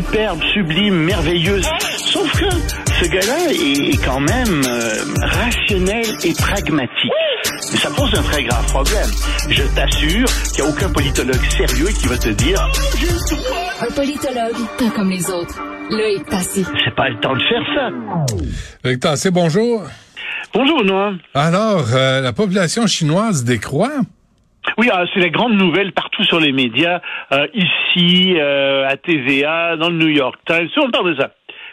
Superbe, sublime, merveilleuse. Sauf que ce gars-là est quand même euh, rationnel et pragmatique. Mais ça pose un très grave problème. Je t'assure qu'il n'y a aucun politologue sérieux qui va te dire Un politologue, pas comme les autres. Loïc Tassé. c'est pas le temps de faire ça. Loïc Tassé, bonjour. Bonjour Noah. Alors, euh, la population chinoise décroît. Oui, ah, c'est la grande nouvelle partout sur les médias, euh, ici, euh, à TVA, dans le New York Times, on parle de ça.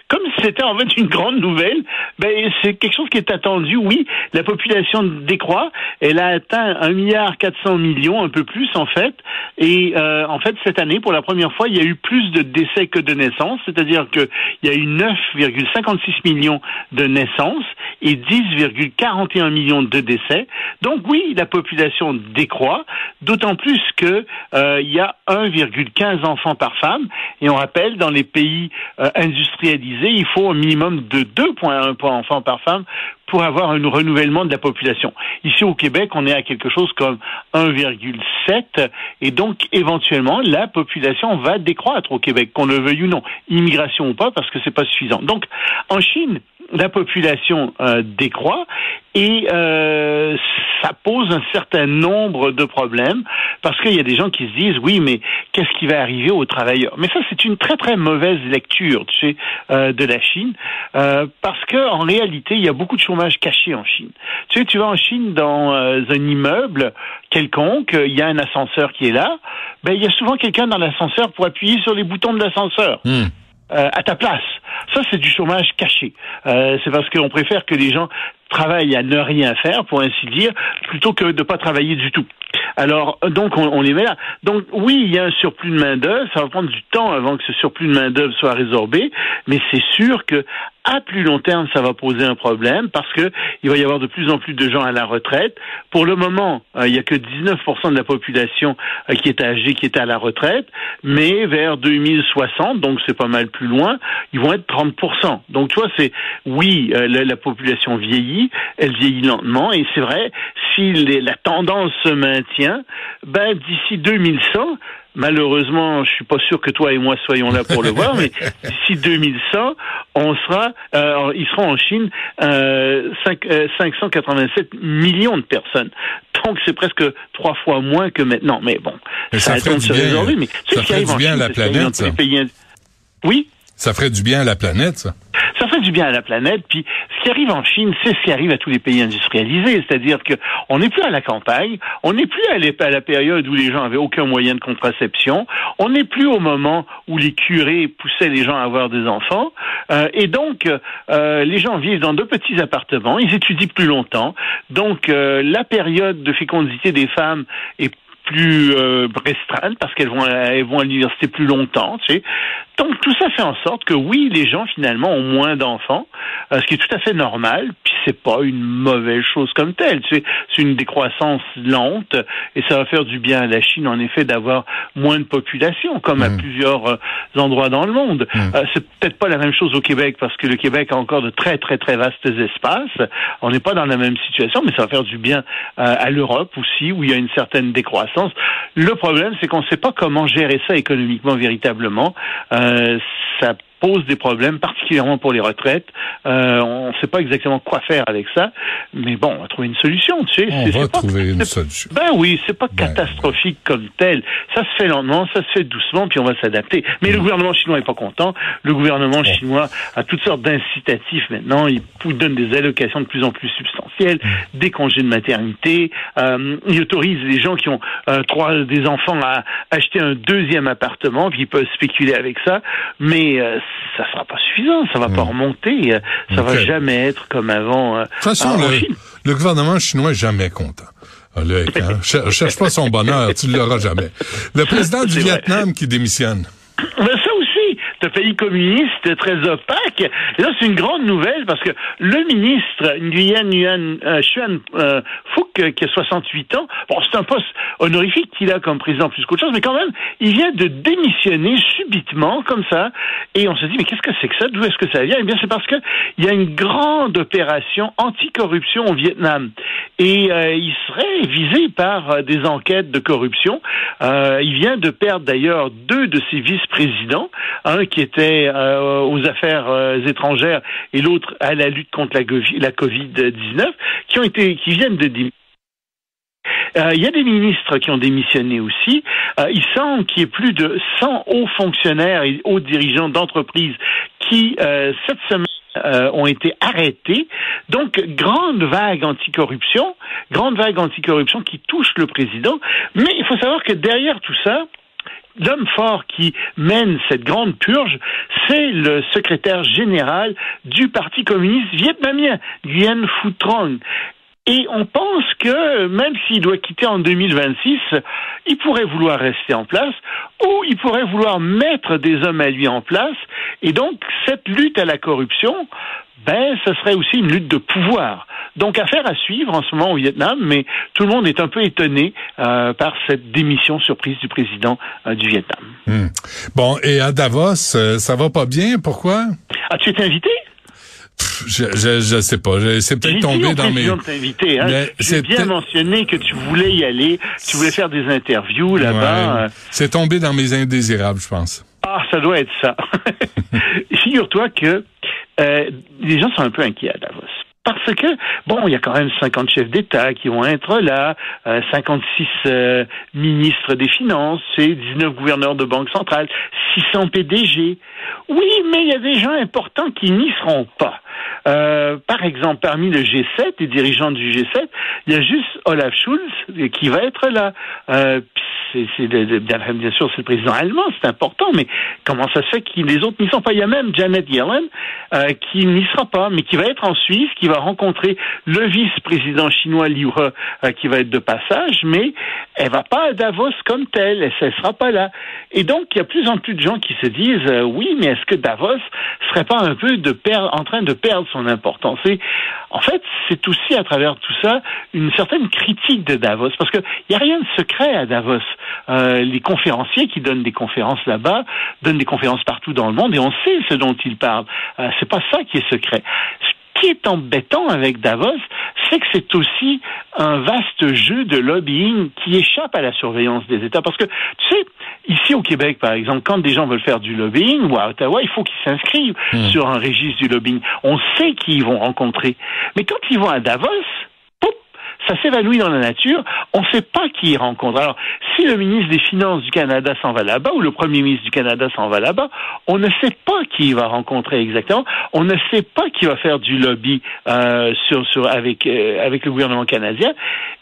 Comme c'était en fait une grande nouvelle, ben c'est quelque chose qui est attendu. Oui, la population décroît. Elle a atteint un milliard 400 millions, un peu plus en fait. Et euh, en fait, cette année, pour la première fois, il y a eu plus de décès que de naissances. C'est-à-dire qu'il y a eu 9,56 millions de naissances et 10,41 millions de décès. Donc oui, la population décroît, d'autant plus que euh, il y a 1,15 enfants par femme. Et on rappelle, dans les pays euh, industrialisés, il faut un minimum de 2,1 enfants par femme pour avoir un renouvellement de la population. Ici au Québec, on est à quelque chose comme 1,7 et donc éventuellement la population va décroître au Québec, qu'on le veuille ou non, immigration ou pas, parce que c'est pas suffisant. Donc en Chine, la population euh, décroît et euh, ça pose un certain nombre de problèmes parce qu'il y a des gens qui se disent oui mais qu'est-ce qui va arriver aux travailleurs? Mais ça c'est une très très mauvaise lecture tu sais euh, de la Chine euh, parce que en réalité il y a beaucoup de chômage caché en Chine. Tu sais tu vas en Chine dans euh, un immeuble quelconque il y a un ascenseur qui est là ben il y a souvent quelqu'un dans l'ascenseur pour appuyer sur les boutons de l'ascenseur. Hmm. Euh, à ta place. Ça, c'est du chômage caché. Euh, c'est parce qu'on préfère que les gens travaillent à ne rien faire, pour ainsi dire, plutôt que de pas travailler du tout. Alors, donc, on, on les met là. Donc, oui, il y a un surplus de main-d'œuvre. Ça va prendre du temps avant que ce surplus de main-d'œuvre soit résorbé, mais c'est sûr que à plus long terme, ça va poser un problème parce que il va y avoir de plus en plus de gens à la retraite. Pour le moment, euh, il y a que 19% de la population euh, qui est âgée, qui est à la retraite, mais vers 2060, donc c'est pas mal plus loin, ils vont être 30%. Donc, tu vois, c'est oui, euh, la population vieillit, elle vieillit lentement, et c'est vrai, si les- la tendance se maintient, ben d'ici 2100, Malheureusement, je suis pas sûr que toi et moi soyons là pour le voir, mais d'ici 2100, on sera, euh, ils seront en Chine euh, cinq- euh, 587 millions de personnes. Donc c'est presque trois fois moins que maintenant. Mais bon, Mais ça attend ferait du se bien, résorber. Mais ça ferait du en bien à la planète, ça. pays Oui? Ça ferait du bien à la planète, ça. Bien à la planète. Puis ce qui arrive en Chine, c'est ce qui arrive à tous les pays industrialisés. C'est-à-dire que on n'est plus à la campagne, on n'est plus à, la période où les gens avaient aucun moyen de contraception, on n'est plus au moment où les curés poussaient les gens à avoir des enfants. Euh, et donc, euh, les gens vivent dans de petits appartements, ils étudient plus longtemps. Donc, euh, la période de fécondité des femmes est plus euh, restreinte parce qu'elles vont vont à l'université plus longtemps, tu sais. Donc tout ça fait en sorte que oui, les gens finalement ont moins d'enfants, euh, ce qui est tout à fait normal. Puis c'est pas une mauvaise chose comme telle. Tu sais, c'est une décroissance lente et ça va faire du bien à la Chine en effet d'avoir moins de population, comme à Mm. plusieurs euh, endroits dans le monde. Mm. Euh, c'est peut-être pas la même chose au Québec parce que le Québec a encore de très très très vastes espaces. On n'est pas dans la même situation, mais ça va faire du bien euh, à l'Europe aussi, où il y a une certaine décroissance. Le problème, c'est qu'on ne sait pas comment gérer ça économiquement véritablement. Euh, ça pose des problèmes, particulièrement pour les retraites. Euh, on ne sait pas exactement quoi faire avec ça, mais bon, on va trouver une solution. Tu sais, on va trouver une solution. Ben oui, c'est pas ben catastrophique comme tel. Ça se fait lentement, ça se fait doucement, puis on va s'adapter. Mais le mm. gouvernement chinois est pas content. Le gouvernement chinois a toutes sortes d'incitatifs maintenant. Il donne des allocations de plus en plus substantielles, mm. des congés de maternité. Euh, il autorise les gens qui ont euh, trois des enfants à acheter un deuxième appartement, puis ils peuvent spéculer avec ça. Mais euh, ça sera pas suffisant, ça va pas hmm. remonter, euh, ça va jamais être comme avant. Euh, de toute façon, le, gouvernement chinois est jamais content. Ah, hein, cherche pas son bonheur, tu l'auras jamais. Le président du Vietnam qui démissionne. Mais ça ce pays communiste très opaque. Et là, c'est une grande nouvelle parce que le ministre Nguyen Nguyen euh, Xuan euh, Phuc, euh, qui a 68 ans, bon, c'est un poste honorifique qu'il a comme président plus qu'autre chose, mais quand même, il vient de démissionner subitement, comme ça, et on se dit, mais qu'est-ce que c'est que ça? D'où est-ce que ça vient? Eh bien, c'est parce que il y a une grande opération anticorruption au Vietnam. Et euh, il serait visé par des enquêtes de corruption. il vient de perdre d'ailleurs deux de ses vice-présidents, un qui était euh, aux affaires euh, étrangères et l'autre à la lutte contre la, Covid-19, qui ont été, qui viennent de euh, il y a des ministres qui ont démissionné aussi. il semble qu'il y ait plus de 100 hauts fonctionnaires et hauts dirigeants d'entreprises qui, cette semaine, ont été arrêtés. Donc, grande vague anticorruption, grande vague anticorruption qui touche le président. Mais il faut savoir que derrière tout ça, l'homme fort qui mène cette grande purge, c'est le secrétaire général du Parti communiste vietnamien, Nguyen Phu Trong. Et on pense que même s'il doit quitter en 2026, il pourrait vouloir rester en place ou il pourrait vouloir mettre des hommes à lui en place. Et donc, cette lutte à la corruption, ben, ce serait aussi une lutte de pouvoir. Donc, affaire à suivre en ce moment au Vietnam, mais tout le monde est un peu étonné euh, par cette démission surprise du président euh, du Vietnam. Hmm. Bon, et à Davos, euh, ça va pas bien, pourquoi? As-tu été invité? je, je, je sais pas. C'est peut-être tombé dans mes. Hein. J'ai bien mentionné que tu voulais y aller, tu voulais faire des interviews là-bas. C'est tombé dans mes indésirables, je pense. Ah, ça doit être ça. Figure-toi que euh, les gens sont un peu inquiets à Davos. Parce que, bon, il y a quand même 50 chefs d'État qui vont être là, euh, 56 euh, ministres des Finances, et 19 gouverneurs de banque centrale, 600 PDG. Oui, mais il y a des gens importants qui n'y seront pas. Euh, par exemple, parmi le G7, les dirigeants du G7, il y a juste Olaf Schulz qui va être là. Euh, c'est bien, sûr c'est le président allemand, c'est important, mais comment ça se fait que les autres n'y sont pas? Il y a même Janet Yellen euh, qui n'y sera pas, mais qui va être en Suisse, qui va rencontrer le vice-président chinois Liu qui va être de passage, mais elle va pas à Davos comme telle, elle ne sera pas là. Et donc il y a plus en plus de gens qui se disent oui, mais est-ce que Davos serait pas un peu en train de perdre son importance Et en fait, c'est aussi à travers tout ça une certaine critique de Davos, parce qu'il n'y a rien de secret à Davos. Euh, les conférenciers qui donnent des conférences là-bas donnent des conférences partout dans le monde et on sait ce dont ils parlent. Euh, c'est pas ça qui est secret. Ce qui est embêtant avec Davos, c'est que c'est aussi un vaste jeu de lobbying qui échappe à la surveillance des États. Parce que, tu sais, ici au Québec, par exemple, quand des gens veulent faire du lobbying, ou à Ottawa, il faut qu'ils s'inscrivent hmm. sur un registre du lobbying. On sait qui ils vont rencontrer. Mais quand ils vont à Davos, ça s'évanouit dans la nature, on ne sait pas qui il rencontre. Alors, si le ministre des Finances du Canada s'en va là-bas, ou le premier ministre du Canada s'en va là-bas, on ne sait pas qui il va rencontrer exactement, on ne sait pas qui va faire du lobby euh, avec, euh, avec le gouvernement canadien,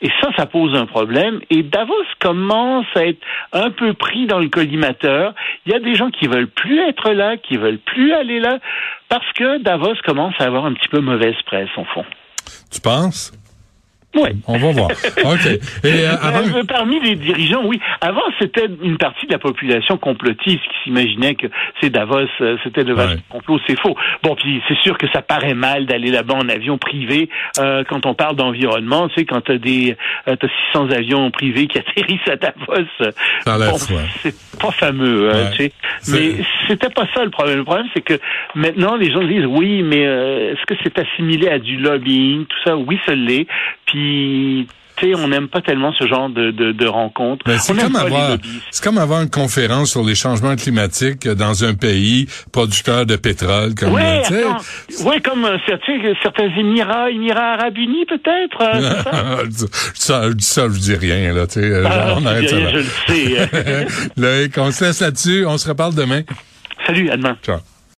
et ça, ça pose un problème, et Davos commence à être un peu pris dans le collimateur, il y a des gens qui veulent plus être là, qui veulent plus aller là, parce que Davos commence à avoir un petit peu mauvaise presse, au fond. Tu penses? Oui. On va voir. OK. Et, euh, avant... Parmi les dirigeants, oui. Avant, c'était une partie de la population complotiste qui s'imaginait que c'est Davos, euh, c'était de vache complot. C'est faux. Bon, puis c'est sûr que ça paraît mal d'aller là-bas en avion privé euh, quand on parle d'environnement. Tu sais, quand t'as des euh, t'as 600 avions privés qui atterrissent à Davos, bon, c'est pas fameux. Hein, tu sais. Mais c'était pas ça le problème. Le problème, c'est que maintenant, les gens disent oui, mais est-ce que c'est assimilé à du lobbying, tout ça? Oui, ça l'est. Puis on n'aime pas tellement ce genre de, de, de rencontres. Ben, c'est comme avoir, comme avoir une conférence sur les changements climatiques dans un pays producteur de pétrole, comme ouais, ouais, comme euh, certains Émirats, Émirats Arabes Unis peut-être. Euh, ça, ça, je dis rien là. Ah, on arrête ça. Rien, je le sais. Loïc, on se laisse là-dessus. On se reparle demain. Salut, à demain. Ciao.